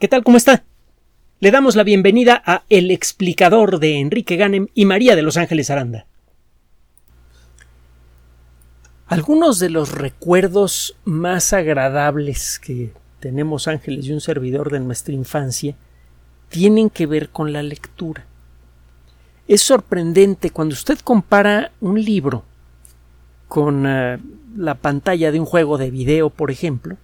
¿Qué tal? ¿Cómo está? Le damos la bienvenida a El explicador de Enrique Ganem y María de Los Ángeles Aranda. Algunos de los recuerdos más agradables que tenemos ángeles y un servidor de nuestra infancia tienen que ver con la lectura. Es sorprendente cuando usted compara un libro con uh, la pantalla de un juego de video, por ejemplo,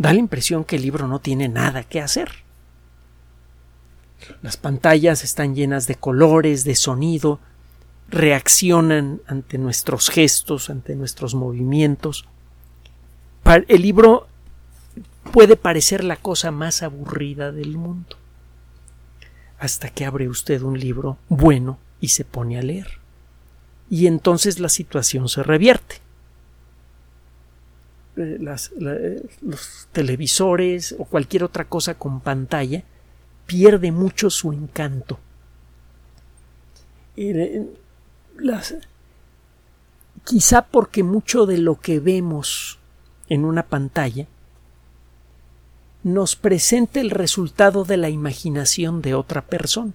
da la impresión que el libro no tiene nada que hacer. Las pantallas están llenas de colores, de sonido, reaccionan ante nuestros gestos, ante nuestros movimientos. El libro puede parecer la cosa más aburrida del mundo, hasta que abre usted un libro bueno y se pone a leer. Y entonces la situación se revierte. Eh, eh, los televisores o cualquier otra cosa con pantalla pierde mucho su encanto. Eh, quizá porque mucho de lo que vemos en una pantalla nos presenta el resultado de la imaginación de otra persona.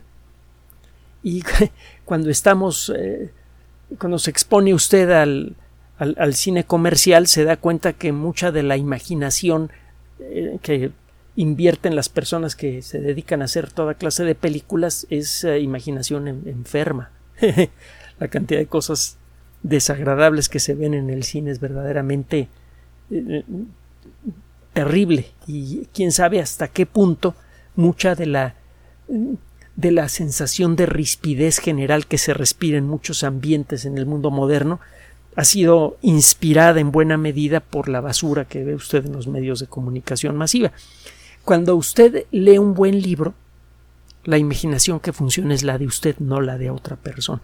Y cuando estamos, cuando se expone usted al, al, cine comercial se da cuenta que mucha de la imaginación eh, que invierten las personas que se dedican a hacer toda clase de películas es eh, imaginación enferma. la cantidad de cosas desagradables que se ven en el cine es verdaderamente eh, terrible y quién sabe hasta qué punto mucha de la de la sensación de rispidez general que se respira en muchos ambientes en el mundo moderno ha sido inspirada en buena medida por la basura que ve usted en los medios de comunicación masiva. Cuando usted lee un buen libro, la imaginación que funciona es la de usted, no la de otra persona.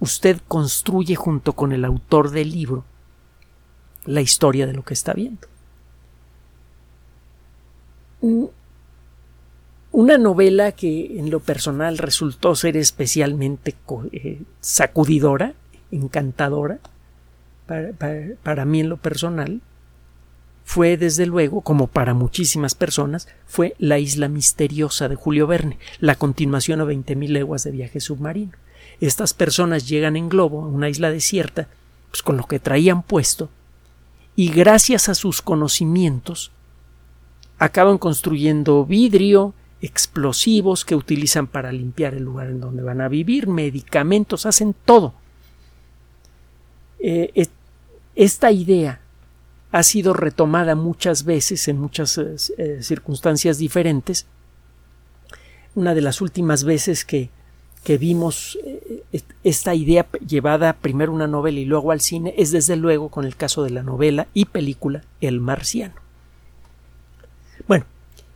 Usted construye junto con el autor del libro la historia de lo que está viendo. Una novela que en lo personal resultó ser especialmente eh, sacudidora encantadora para, mí en lo personal fue desde luego, como para muchísimas personas, fue La isla misteriosa de Julio Verne, la continuación a veinte mil leguas de viaje submarino. Estas personas llegan en globo a una isla desierta, pues con lo que traían puesto, y gracias a sus conocimientos acaban construyendo vidrio, explosivos que utilizan para limpiar el lugar en donde van a vivir, medicamentos, hacen todo eh, esta idea ha sido retomada muchas veces en muchas eh, eh, circunstancias diferentes. Una de las últimas veces que, que vimos esta idea llevada primero a una novela y luego al cine es desde luego con el caso de la novela y película El Marciano. Bueno,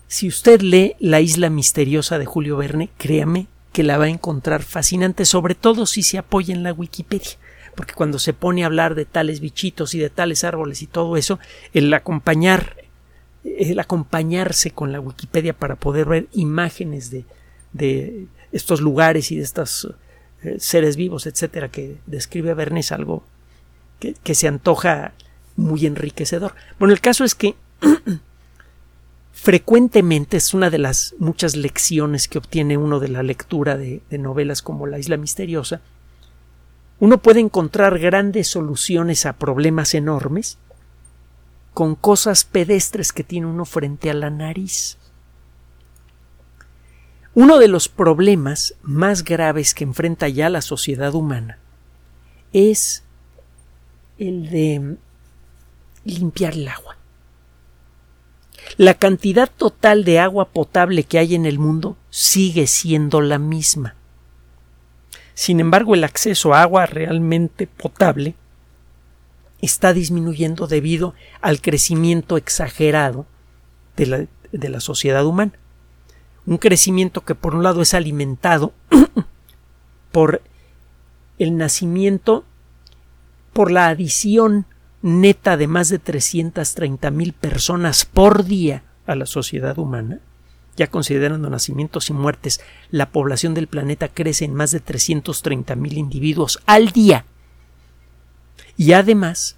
si usted lee La isla misteriosa de Julio Verne, créame que la va a encontrar fascinante, sobre todo si se apoya en la Wikipedia porque cuando se pone a hablar de tales bichitos y de tales árboles y todo eso, el acompañar, el acompañarse con la Wikipedia para poder ver imágenes de, de estos lugares y de estos eh, seres vivos, etcétera, que describe Verne es algo que, se antoja muy enriquecedor. Bueno, el caso es que frecuentemente es una de las muchas lecciones que obtiene uno de la lectura de novelas como La Isla Misteriosa, uno puede encontrar grandes soluciones a problemas enormes con cosas pedestres que tiene uno frente a la nariz. Uno de los problemas más graves que enfrenta ya la sociedad humana es el de limpiar el agua. La cantidad total de agua potable que hay en el mundo sigue siendo la misma. Sin embargo, el acceso a agua realmente potable está disminuyendo debido al crecimiento exagerado de la, de la sociedad humana. Un crecimiento que por un lado es alimentado por el nacimiento, por la adición neta de más de 330 mil personas por día a la sociedad humana, ya considerando nacimientos y muertes, la población del planeta crece en más de 330 mil individuos al día. Y además,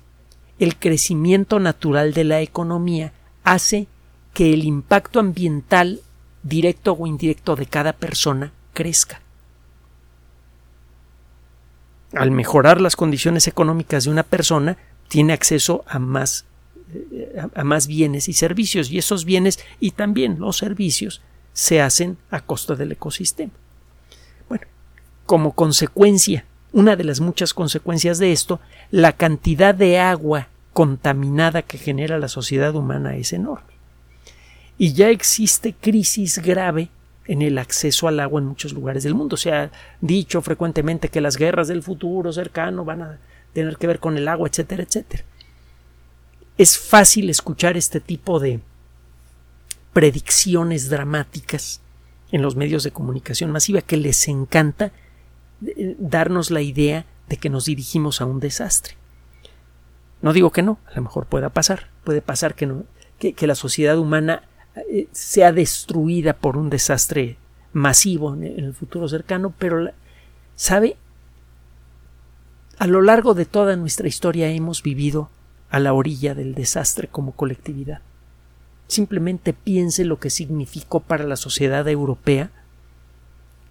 el crecimiento natural de la economía hace que el impacto ambiental directo o indirecto de cada persona crezca. Al mejorar las condiciones económicas de una persona, tiene acceso a más, a más bienes y servicios, y esos bienes y también los servicios se hacen a costa del ecosistema. Bueno, como consecuencia, una de las muchas consecuencias de esto, la cantidad de agua contaminada que genera la sociedad humana es enorme. Y ya existe crisis grave en el acceso al agua en muchos lugares del mundo. Se ha dicho frecuentemente que las guerras del futuro cercano van a tener que ver con el agua, etcétera, etcétera. Es fácil escuchar este tipo de predicciones dramáticas en los medios de comunicación masiva que les encanta eh, darnos la idea de que nos dirigimos a un desastre. No digo que no, a lo mejor pueda pasar, puede pasar que, que, la sociedad humana eh, sea destruida por un desastre masivo en el futuro cercano, pero sabe, a lo largo de toda nuestra historia hemos vivido a la orilla del desastre como colectividad. Simplemente piense lo que significó para la sociedad europea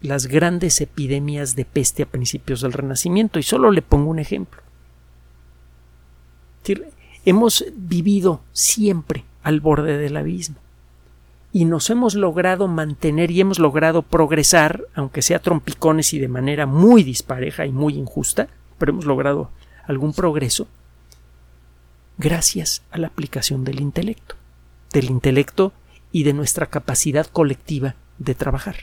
las grandes epidemias de peste a principios del Renacimiento, y solo le pongo un ejemplo. Hemos vivido siempre al borde del abismo y nos hemos logrado mantener y hemos logrado progresar, aunque sea trompicones y de manera muy dispareja y muy injusta, pero hemos logrado algún progreso gracias a la aplicación del intelecto del intelecto y de nuestra capacidad colectiva de trabajar.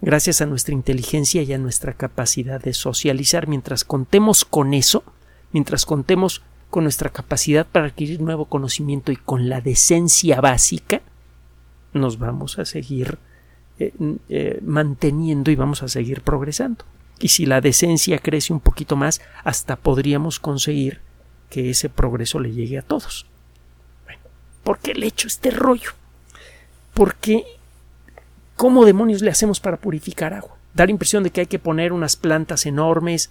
Gracias a nuestra inteligencia y a nuestra capacidad de socializar, mientras contemos con eso, mientras contemos con nuestra capacidad para adquirir nuevo conocimiento y con la decencia básica, nos vamos a seguir eh, eh, manteniendo y vamos a seguir progresando. Y si la decencia crece un poquito más, hasta podríamos conseguir que ese progreso le llegue a todos. ¿Por qué le echo este rollo? Porque ¿cómo demonios le hacemos para purificar agua? Dar impresión de que hay que poner unas plantas enormes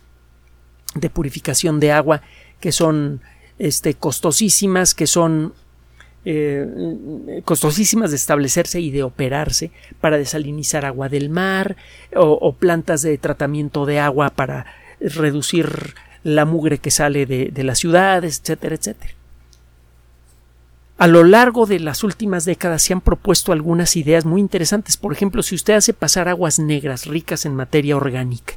de purificación de agua que son este, costosísimas, que son eh, costosísimas de establecerse y de operarse para desalinizar agua del mar o, plantas de tratamiento de agua para reducir la mugre que sale de, de las ciudades, etcétera, etcétera. A lo largo de las últimas décadas se han propuesto algunas ideas muy interesantes. Por ejemplo, si usted hace pasar aguas negras ricas en materia orgánica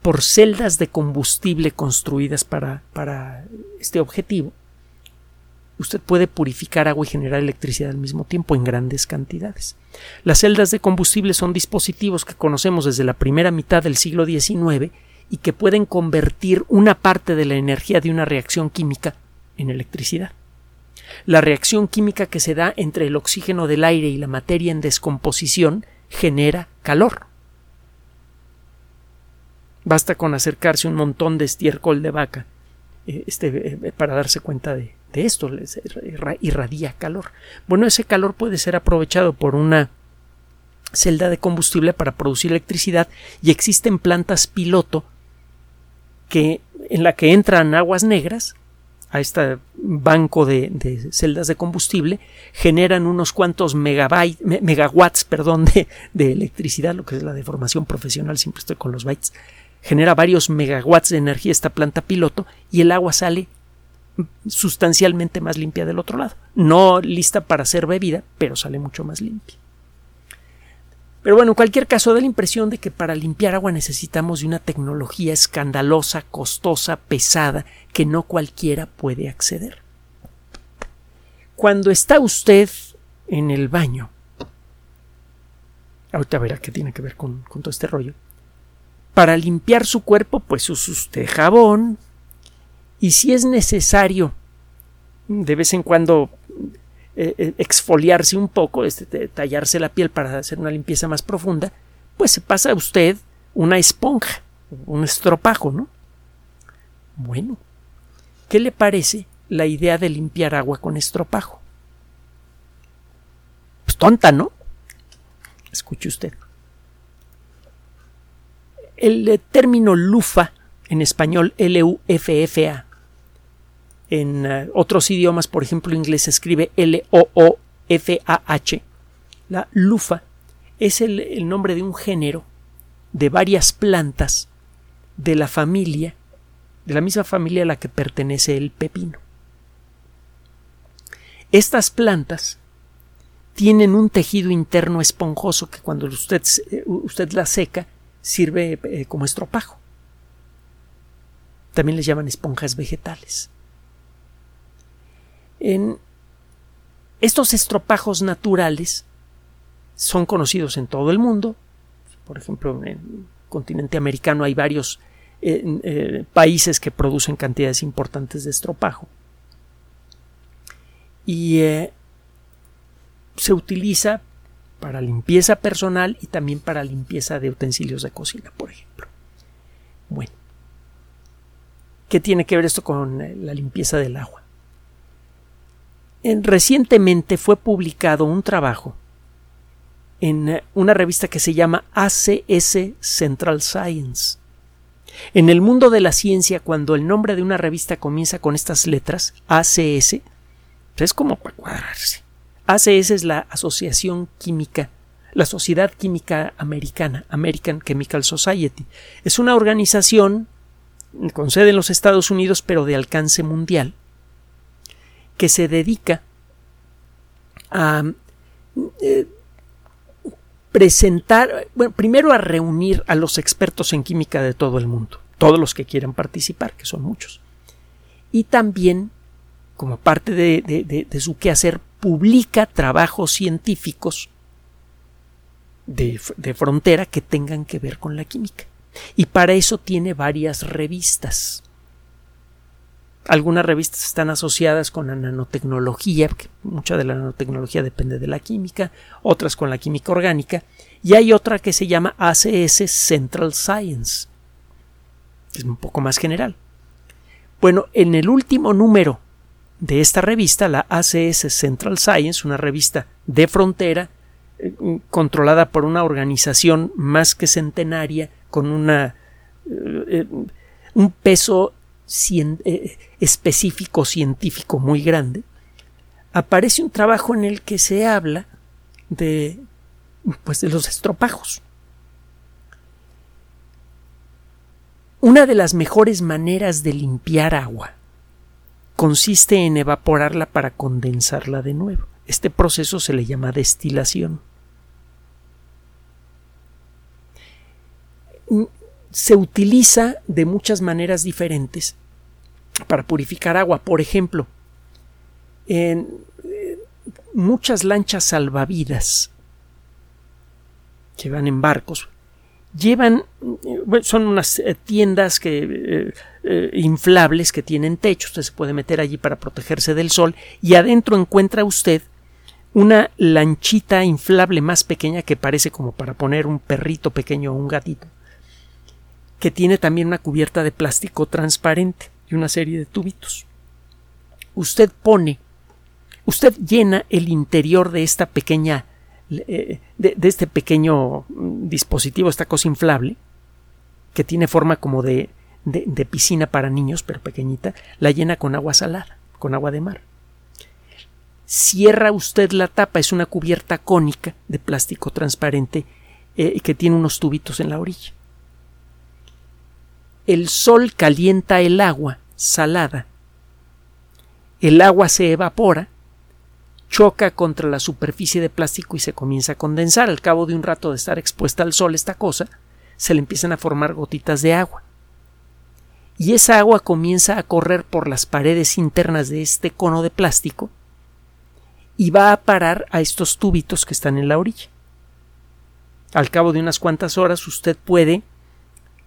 por celdas de combustible construidas para, para este objetivo, usted puede purificar agua y generar electricidad al mismo tiempo en grandes cantidades. Las celdas de combustible son dispositivos que conocemos desde la primera mitad del siglo XIX y que pueden convertir una parte de la energía de una reacción química en electricidad. La reacción química que se da entre el oxígeno del aire y la materia en descomposición genera calor. Basta con acercarse un montón de estiércol de vaca eh, este, eh, para darse cuenta de, de esto, irradia calor. Bueno, ese calor puede ser aprovechado por una celda de combustible para producir electricidad y existen plantas piloto que en la que entran aguas negras a este banco de, celdas de combustible generan unos cuantos megawatts perdón, de, de, electricidad, lo que es la deformación profesional, siempre estoy con los bytes, genera varios megawatts de energía esta planta piloto y el agua sale sustancialmente más limpia del otro lado. No lista para ser bebida, pero sale mucho más limpia. Pero bueno, en cualquier caso da la impresión de que para limpiar agua necesitamos de una tecnología escandalosa, costosa, pesada, que no cualquiera puede acceder. Cuando está usted en el baño, ahorita verá qué tiene que ver con, con todo este rollo, para limpiar su cuerpo, pues usa usted jabón, y si es necesario de vez en cuando eh, eh, exfoliarse un poco, este, tallarse la piel para hacer una limpieza más profunda, pues se pasa usted una esponja, un estropajo, ¿no? Bueno, ¿qué le parece la idea de limpiar agua con estropajo? Pues tonta, ¿no? Escuche usted. El término lufa, en español L-U-F-F-A, En uh, otros idiomas, por ejemplo, inglés se escribe L-O-O-F-A-H. La lufa es el, el nombre de un género de varias plantas de la familia, de la misma familia a la que pertenece el pepino. Estas plantas tienen un tejido interno esponjoso que cuando usted, usted la seca sirve eh, como estropajo. También les llaman esponjas vegetales. Estos estropajos naturales son conocidos en todo el mundo. Por ejemplo, en el continente americano hay varios eh, eh, países que producen cantidades importantes de estropajo y eh, se utiliza para limpieza personal y también para limpieza de utensilios de cocina, por ejemplo. Bueno, ¿qué tiene que ver esto con la limpieza del agua? Recientemente fue publicado un trabajo en eh, una revista que se llama ACS Central Science. En el mundo de la ciencia, cuando el nombre de una revista comienza con estas letras, ACS, es como para cuadrarse. ACS es la Asociación Química, la Sociedad Química Americana, American Chemical Society. Es una organización con sede en los Estados Unidos, pero de alcance mundial, que se dedica a eh, presentar, bueno, primero a reunir a los expertos en química de todo el mundo, todos los que quieran participar, que son muchos, y también como parte de, su quehacer, publica trabajos científicos de, frontera que tengan que ver con la química. Y para eso tiene varias revistas. Algunas revistas están asociadas con la nanotecnología, porque mucha de la nanotecnología depende de la química, otras con la química orgánica, y hay otra que se llama ACS Central Science, que es un poco más general. Bueno, en el último número de esta revista, la ACS Central Science, una revista de frontera eh, controlada por una organización más que centenaria con una eh, eh, un peso específico científico muy grande, aparece un trabajo en el que se habla de pues de los estropajos. Una de las mejores maneras de limpiar agua consiste en evaporarla para condensarla de nuevo. Este proceso se le llama destilación. Se utiliza de muchas maneras diferentes para purificar agua. Por ejemplo, en eh, muchas lanchas salvavidas que van en barcos llevan son unas eh, tiendas que eh, inflables que tienen techo usted se puede meter allí para protegerse del sol y adentro encuentra usted una lanchita inflable más pequeña que parece como para poner un perrito pequeño o un gatito que tiene también una cubierta de plástico transparente y una serie de tubitos usted pone usted llena el interior de esta pequeña eh, de, este pequeño dispositivo, esta cosa inflable, que tiene forma como de, de, piscina para niños, pero pequeñita, la llena con agua salada, con agua de mar. Cierra usted la tapa, es una cubierta cónica de plástico transparente eh, que tiene unos tubitos en la orilla. El sol calienta el agua salada. El agua se evapora choca contra la superficie de plástico y se comienza a condensar. Al cabo de un rato de estar expuesta al sol esta cosa, se le empiezan a formar gotitas de agua. Y esa agua comienza a correr por las paredes internas de este cono de plástico y va a parar a estos túbitos que están en la orilla. Al cabo de unas cuantas horas usted puede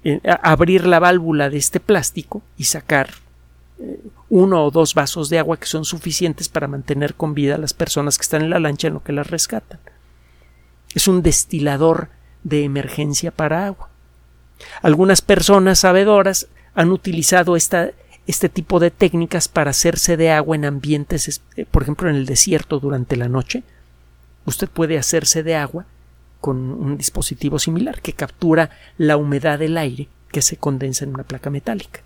eh, abrir la válvula de este plástico y sacar eh, uno o dos vasos de agua que son suficientes para mantener con vida a las personas que están en la lancha en lo que las rescatan. Es un destilador de emergencia para agua. Algunas personas sabedoras han utilizado esta, este tipo de técnicas para hacerse de agua en ambientes, eh, por ejemplo, en el desierto durante la noche. Usted puede hacerse de agua con un dispositivo similar que captura la humedad del aire que se condensa en una placa metálica.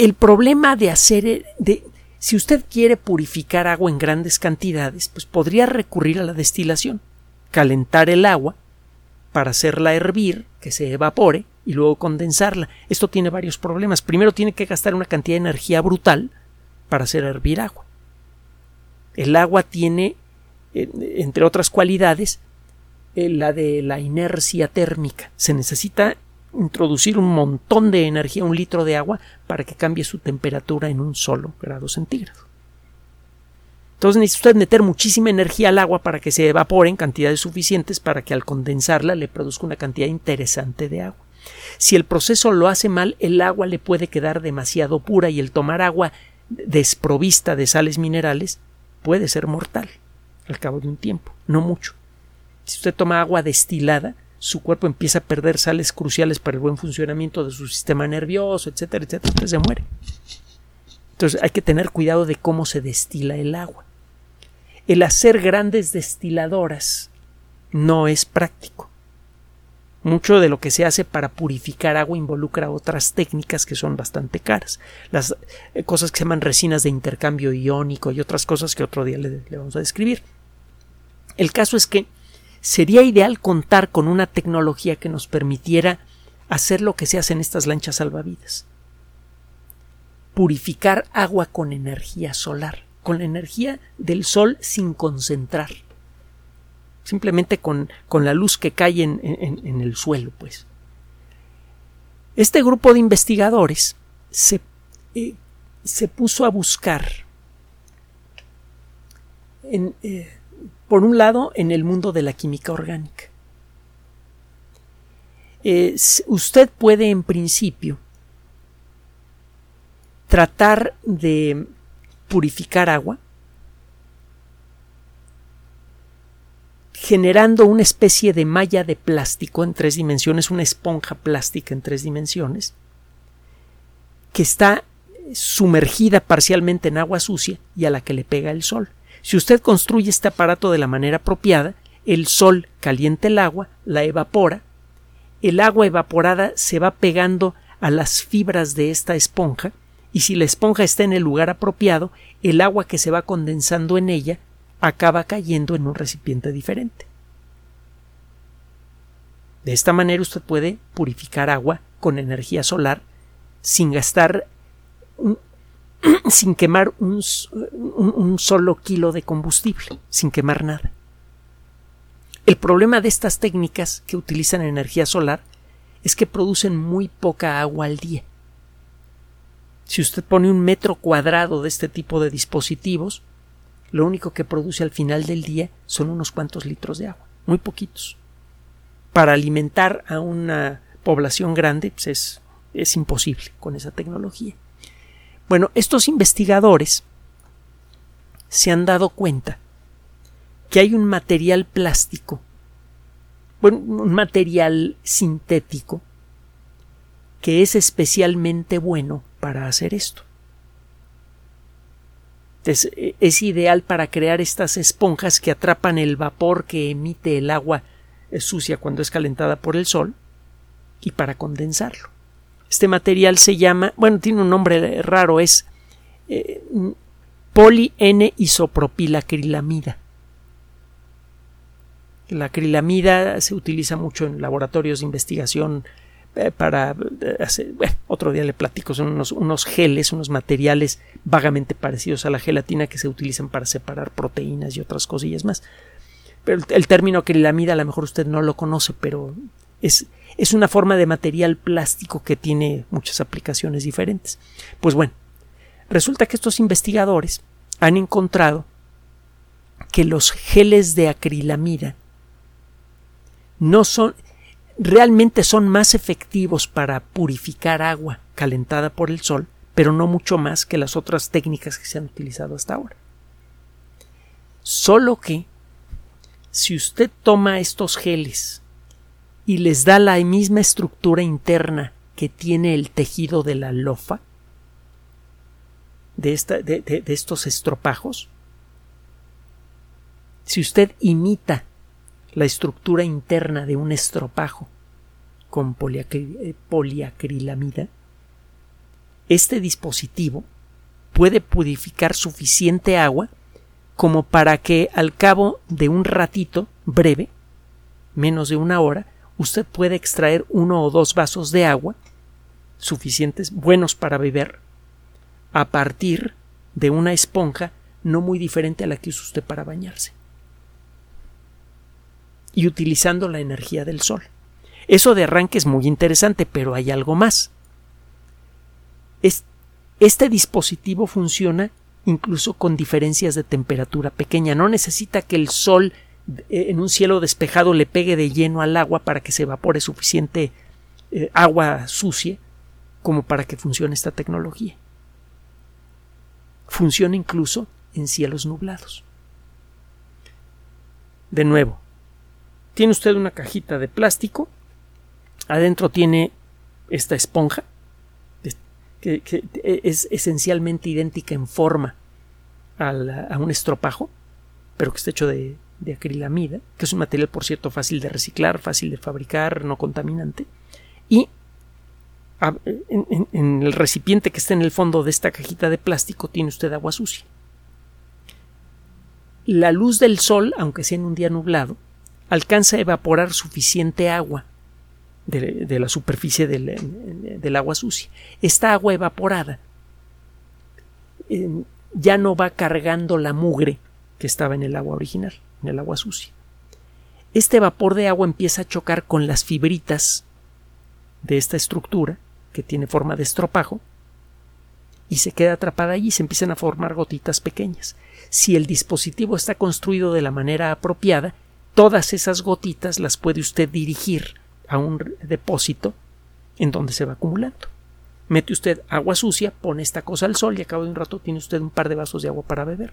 el problema de hacer, de, si usted quiere purificar agua en grandes cantidades, pues podría recurrir a la destilación, calentar el agua para hacerla hervir, que se evapore y luego condensarla. Esto tiene varios problemas. Primero tiene que gastar una cantidad de energía brutal para hacer hervir agua. El agua tiene, entre otras cualidades, eh, la de la inercia térmica. Se necesita introducir un montón de energía, un litro de agua, para que cambie su temperatura en un solo grado centígrado. Entonces necesita usted meter muchísima energía al agua para que se evapore en cantidades suficientes para que al condensarla le produzca una cantidad interesante de agua. Si el proceso lo hace mal, el agua le puede quedar demasiado pura y el tomar agua desprovista de sales minerales puede ser mortal al cabo de un tiempo, no mucho. Si usted toma agua destilada, su cuerpo empieza a perder sales cruciales para el buen funcionamiento de su sistema nervioso, etcétera, etcétera, usted se muere. Entonces hay que tener cuidado de cómo se destila el agua. El hacer grandes destiladoras no es práctico. Mucho de lo que se hace para purificar agua involucra otras técnicas que son bastante caras. Las eh, cosas que se llaman resinas de intercambio iónico y otras cosas que otro día le, le vamos a describir. El caso es que sería ideal contar con una tecnología que nos permitiera hacer lo que se hace en estas lanchas salvavidas. Purificar agua con energía solar, con la energía del sol sin concentrar simplemente con, la luz que cae en, el suelo, pues. Este grupo de investigadores se, eh, se puso a buscar, eh, por un lado, en el mundo de la química orgánica. usted puede, en principio, tratar de purificar agua generando una especie de malla de plástico en tres dimensiones, una esponja plástica en tres dimensiones, que está sumergida parcialmente en agua sucia y a la que le pega el sol. Si usted construye este aparato de la manera apropiada, el sol calienta el agua, la evapora, el agua evaporada se va pegando a las fibras de esta esponja, y si la esponja está en el lugar apropiado, el agua que se va condensando en ella acaba cayendo en un recipiente diferente. De esta manera usted puede purificar agua con energía solar sin gastar, sin quemar un, solo kilo de combustible, sin quemar nada. El problema de estas técnicas que utilizan energía solar es que producen muy poca agua al día. Si usted pone un metro cuadrado de este tipo de dispositivos, lo único que produce al final del día son unos cuantos litros de agua, muy poquitos. Para alimentar a una población grande pues es, es imposible con esa tecnología. Bueno, estos investigadores se han dado cuenta que hay un material plástico, bueno, un material sintético que es especialmente bueno para hacer esto. Es, ideal para crear estas esponjas que atrapan el vapor que emite el agua sucia cuando es calentada por el sol y para condensarlo. Este material se llama, bueno, tiene un nombre raro, es eh, poli-N-isopropilacrilamida. La acrilamida se utiliza mucho en laboratorios de investigación eh, para eh, hacer, bueno, otro día le platico, son unos, unos, geles, unos materiales vagamente parecidos a la gelatina que se utilizan para separar proteínas y otras cosillas más. Pero el, término acrilamida a lo mejor usted no lo conoce, pero es, es una forma de material plástico que tiene muchas aplicaciones diferentes. Pues bueno, resulta que estos investigadores han encontrado que los geles de acrilamida no son realmente son más efectivos para purificar agua calentada por el sol, pero no mucho más que las otras técnicas que se han utilizado hasta ahora. Solo que si usted toma estos geles y les da la misma estructura interna que tiene el tejido de la lofa, de, de estos estropajos, si usted imita la estructura interna de un estropajo con eh, poliacrilamida, este dispositivo puede purificar suficiente agua como para que al cabo de un ratito breve, menos de una hora, usted puede extraer uno o dos vasos de agua suficientes, buenos para beber, a partir de una esponja no muy diferente a la que usa usted para bañarse. Y utilizando la energía del sol. Eso de arranque es muy interesante, pero hay algo más. Este dispositivo funciona incluso con diferencias de temperatura pequeña. No necesita que el sol en un cielo despejado le pegue de lleno al agua para que se evapore suficiente eh, agua sucia como para que funcione esta tecnología. Funciona incluso en cielos nublados. De nuevo, tiene usted una cajita de plástico, adentro tiene esta esponja, que, es esencialmente idéntica en forma a un estropajo, pero que está hecho de, de acrilamida, que es un material, por cierto, fácil de reciclar, fácil de fabricar, no contaminante, y en, en, el recipiente que está en el fondo de esta cajita de plástico tiene usted agua sucia la luz del sol, aunque sea en un día nublado, alcanza a evaporar suficiente agua de, la superficie del, agua sucia. Esta agua evaporada ya no va cargando la mugre que estaba en el agua original, el agua sucia. Este vapor de agua empieza a chocar con las fibritas de esta estructura, que tiene forma de estropajo, y se queda atrapada allí y se empiezan a formar gotitas pequeñas si el dispositivo está construido de la manera apropiada, todas esas gotitas las puede usted dirigir a un depósito en donde se va acumulando. Mete usted agua sucia, pone esta cosa al sol y a cabo de un rato tiene usted un par de vasos de agua para beber.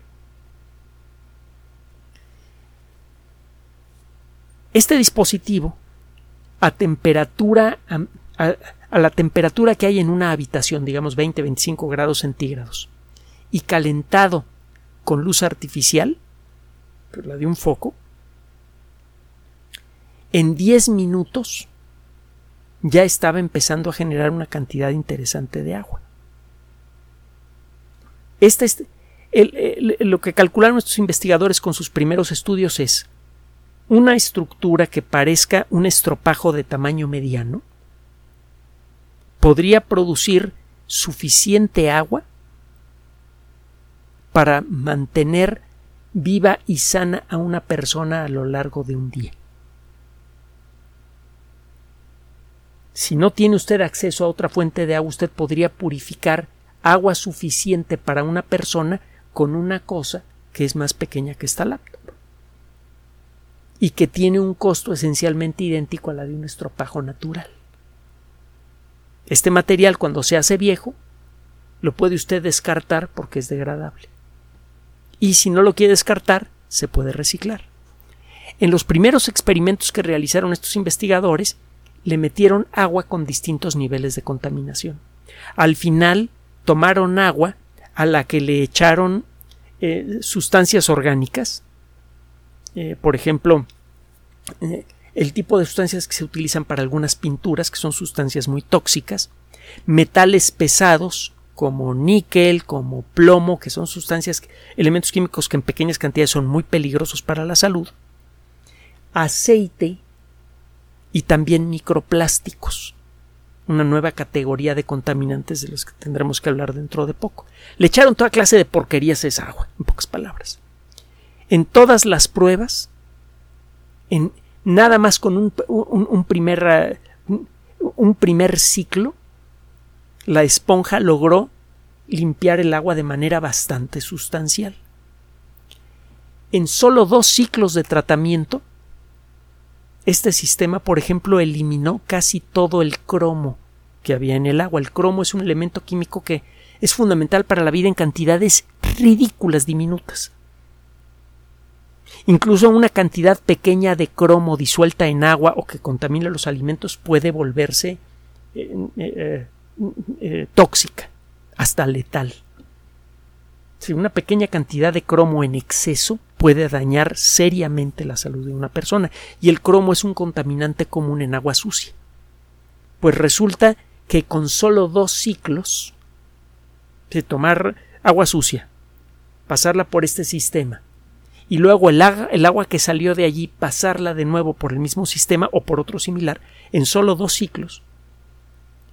Este dispositivo, a temperatura, a, a la temperatura que hay en una habitación, digamos 20-25 grados centígrados, y calentado con luz artificial, pero la de un foco, en 10 minutos ya estaba empezando a generar una cantidad interesante de agua. Este es, lo que calcularon nuestros investigadores con sus primeros estudios es una estructura que parezca un estropajo de tamaño mediano podría producir suficiente agua para mantener viva y sana a una persona a lo largo de un día. Si no tiene usted acceso a otra fuente de agua, usted podría purificar agua suficiente para una persona con una cosa que es más pequeña que esta laptop y que tiene un costo esencialmente idéntico a la de un estropajo natural. Este material cuando se hace viejo lo puede usted descartar porque es degradable y si no lo quiere descartar, se puede reciclar. En los primeros experimentos que realizaron estos investigadores, le metieron agua con distintos niveles de contaminación. Al final, tomaron agua a la que le echaron eh, sustancias orgánicas, eh, por ejemplo, eh, el tipo de sustancias que se utilizan para algunas pinturas, que son sustancias muy tóxicas, metales pesados, como níquel, como plomo, que son sustancias, elementos químicos que en pequeñas cantidades son muy peligrosos para la salud, aceite y también microplásticos, una nueva categoría de contaminantes de los que tendremos que hablar dentro de poco. Le echaron toda clase de porquerías a esa agua, en pocas palabras. En todas las pruebas, en nada más con un, primer, un primer ciclo, la esponja logró limpiar el agua de manera bastante sustancial. En solo dos ciclos de tratamiento, este sistema, por ejemplo, eliminó casi todo el cromo que había en el agua. El cromo es un elemento químico que es fundamental para la vida en cantidades ridículas, diminutas. Incluso una cantidad pequeña de cromo disuelta en agua o que contamina los alimentos puede volverse eh, eh, eh, tóxica, hasta letal. Si una pequeña cantidad de cromo en exceso puede dañar seriamente la salud de una persona, y el cromo es un contaminante común en agua sucia. Pues resulta que con solo dos ciclos de tomar agua sucia, pasarla por este sistema, y luego el, el agua que salió de allí pasarla de nuevo por el mismo sistema o por otro similar, en solo dos ciclos,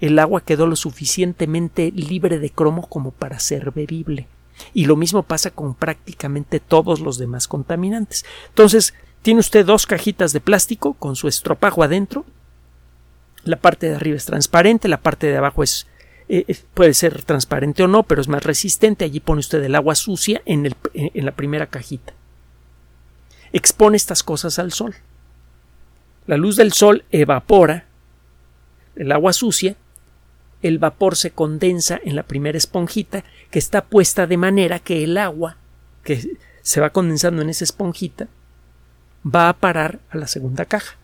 el agua quedó lo suficientemente libre de cromo como para ser bebible. Y lo mismo pasa con prácticamente todos los demás contaminantes. Entonces, tiene usted dos cajitas de plástico con su estropajo adentro. La parte de arriba es transparente, la parte de abajo es eh, puede ser transparente o no, pero es más resistente. Allí pone usted el agua sucia en, el, en la primera cajita. Expone estas cosas al sol. La luz del sol evapora el agua sucia el vapor se condensa en la primera esponjita que está puesta de manera que el agua que se va condensando en esa esponjita va a parar a la segunda caja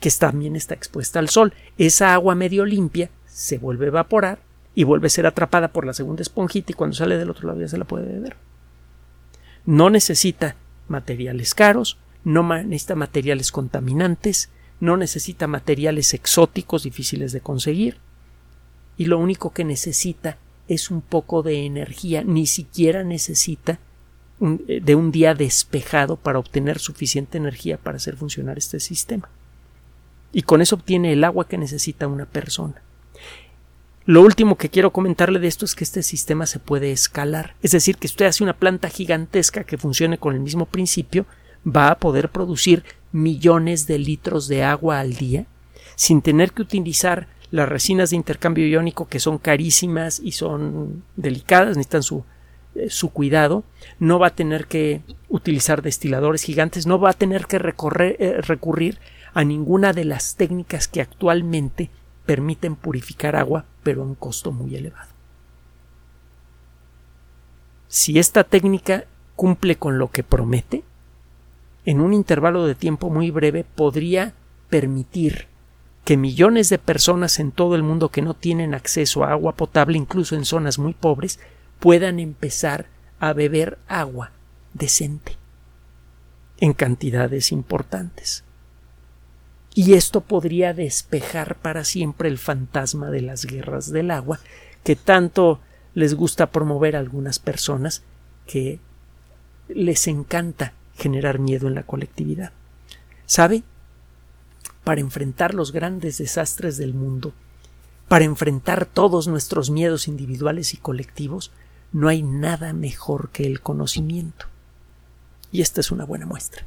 que también está expuesta al sol. Esa agua medio limpia se vuelve a evaporar y vuelve a ser atrapada por la segunda esponjita y cuando sale del otro lado ya se la puede beber. No necesita materiales caros, no necesita materiales contaminantes, no necesita materiales exóticos difíciles de conseguir, y lo único que necesita es un poco de energía, ni siquiera necesita eh, de un día despejado para obtener suficiente energía para hacer funcionar este sistema. Y con eso obtiene el agua que necesita una persona. Lo último que quiero comentarle de esto es que este sistema se puede escalar, es decir, que usted hace una planta gigantesca que funcione con el mismo principio, va a poder producir millones de litros de agua al día sin tener que utilizar las resinas de intercambio iónico que son carísimas y son delicadas, necesitan su, eh, su cuidado, no va a tener que utilizar destiladores gigantes, no va a tener que eh, recurrir a ninguna de las técnicas que actualmente permiten purificar agua, pero a un costo muy elevado. Si esta técnica cumple con lo que promete, en un intervalo de tiempo muy breve podría permitir que millones de personas en todo el mundo que no tienen acceso a agua potable, incluso en zonas muy pobres, puedan empezar a beber agua decente en cantidades importantes. Y esto podría despejar para siempre el fantasma de las guerras del agua que tanto les gusta promover a algunas personas que les encanta generar miedo en la colectividad. ¿Sabe? para enfrentar los grandes desastres del mundo, para enfrentar todos nuestros miedos individuales y colectivos, no hay nada mejor que el conocimiento. Y esta es una buena muestra.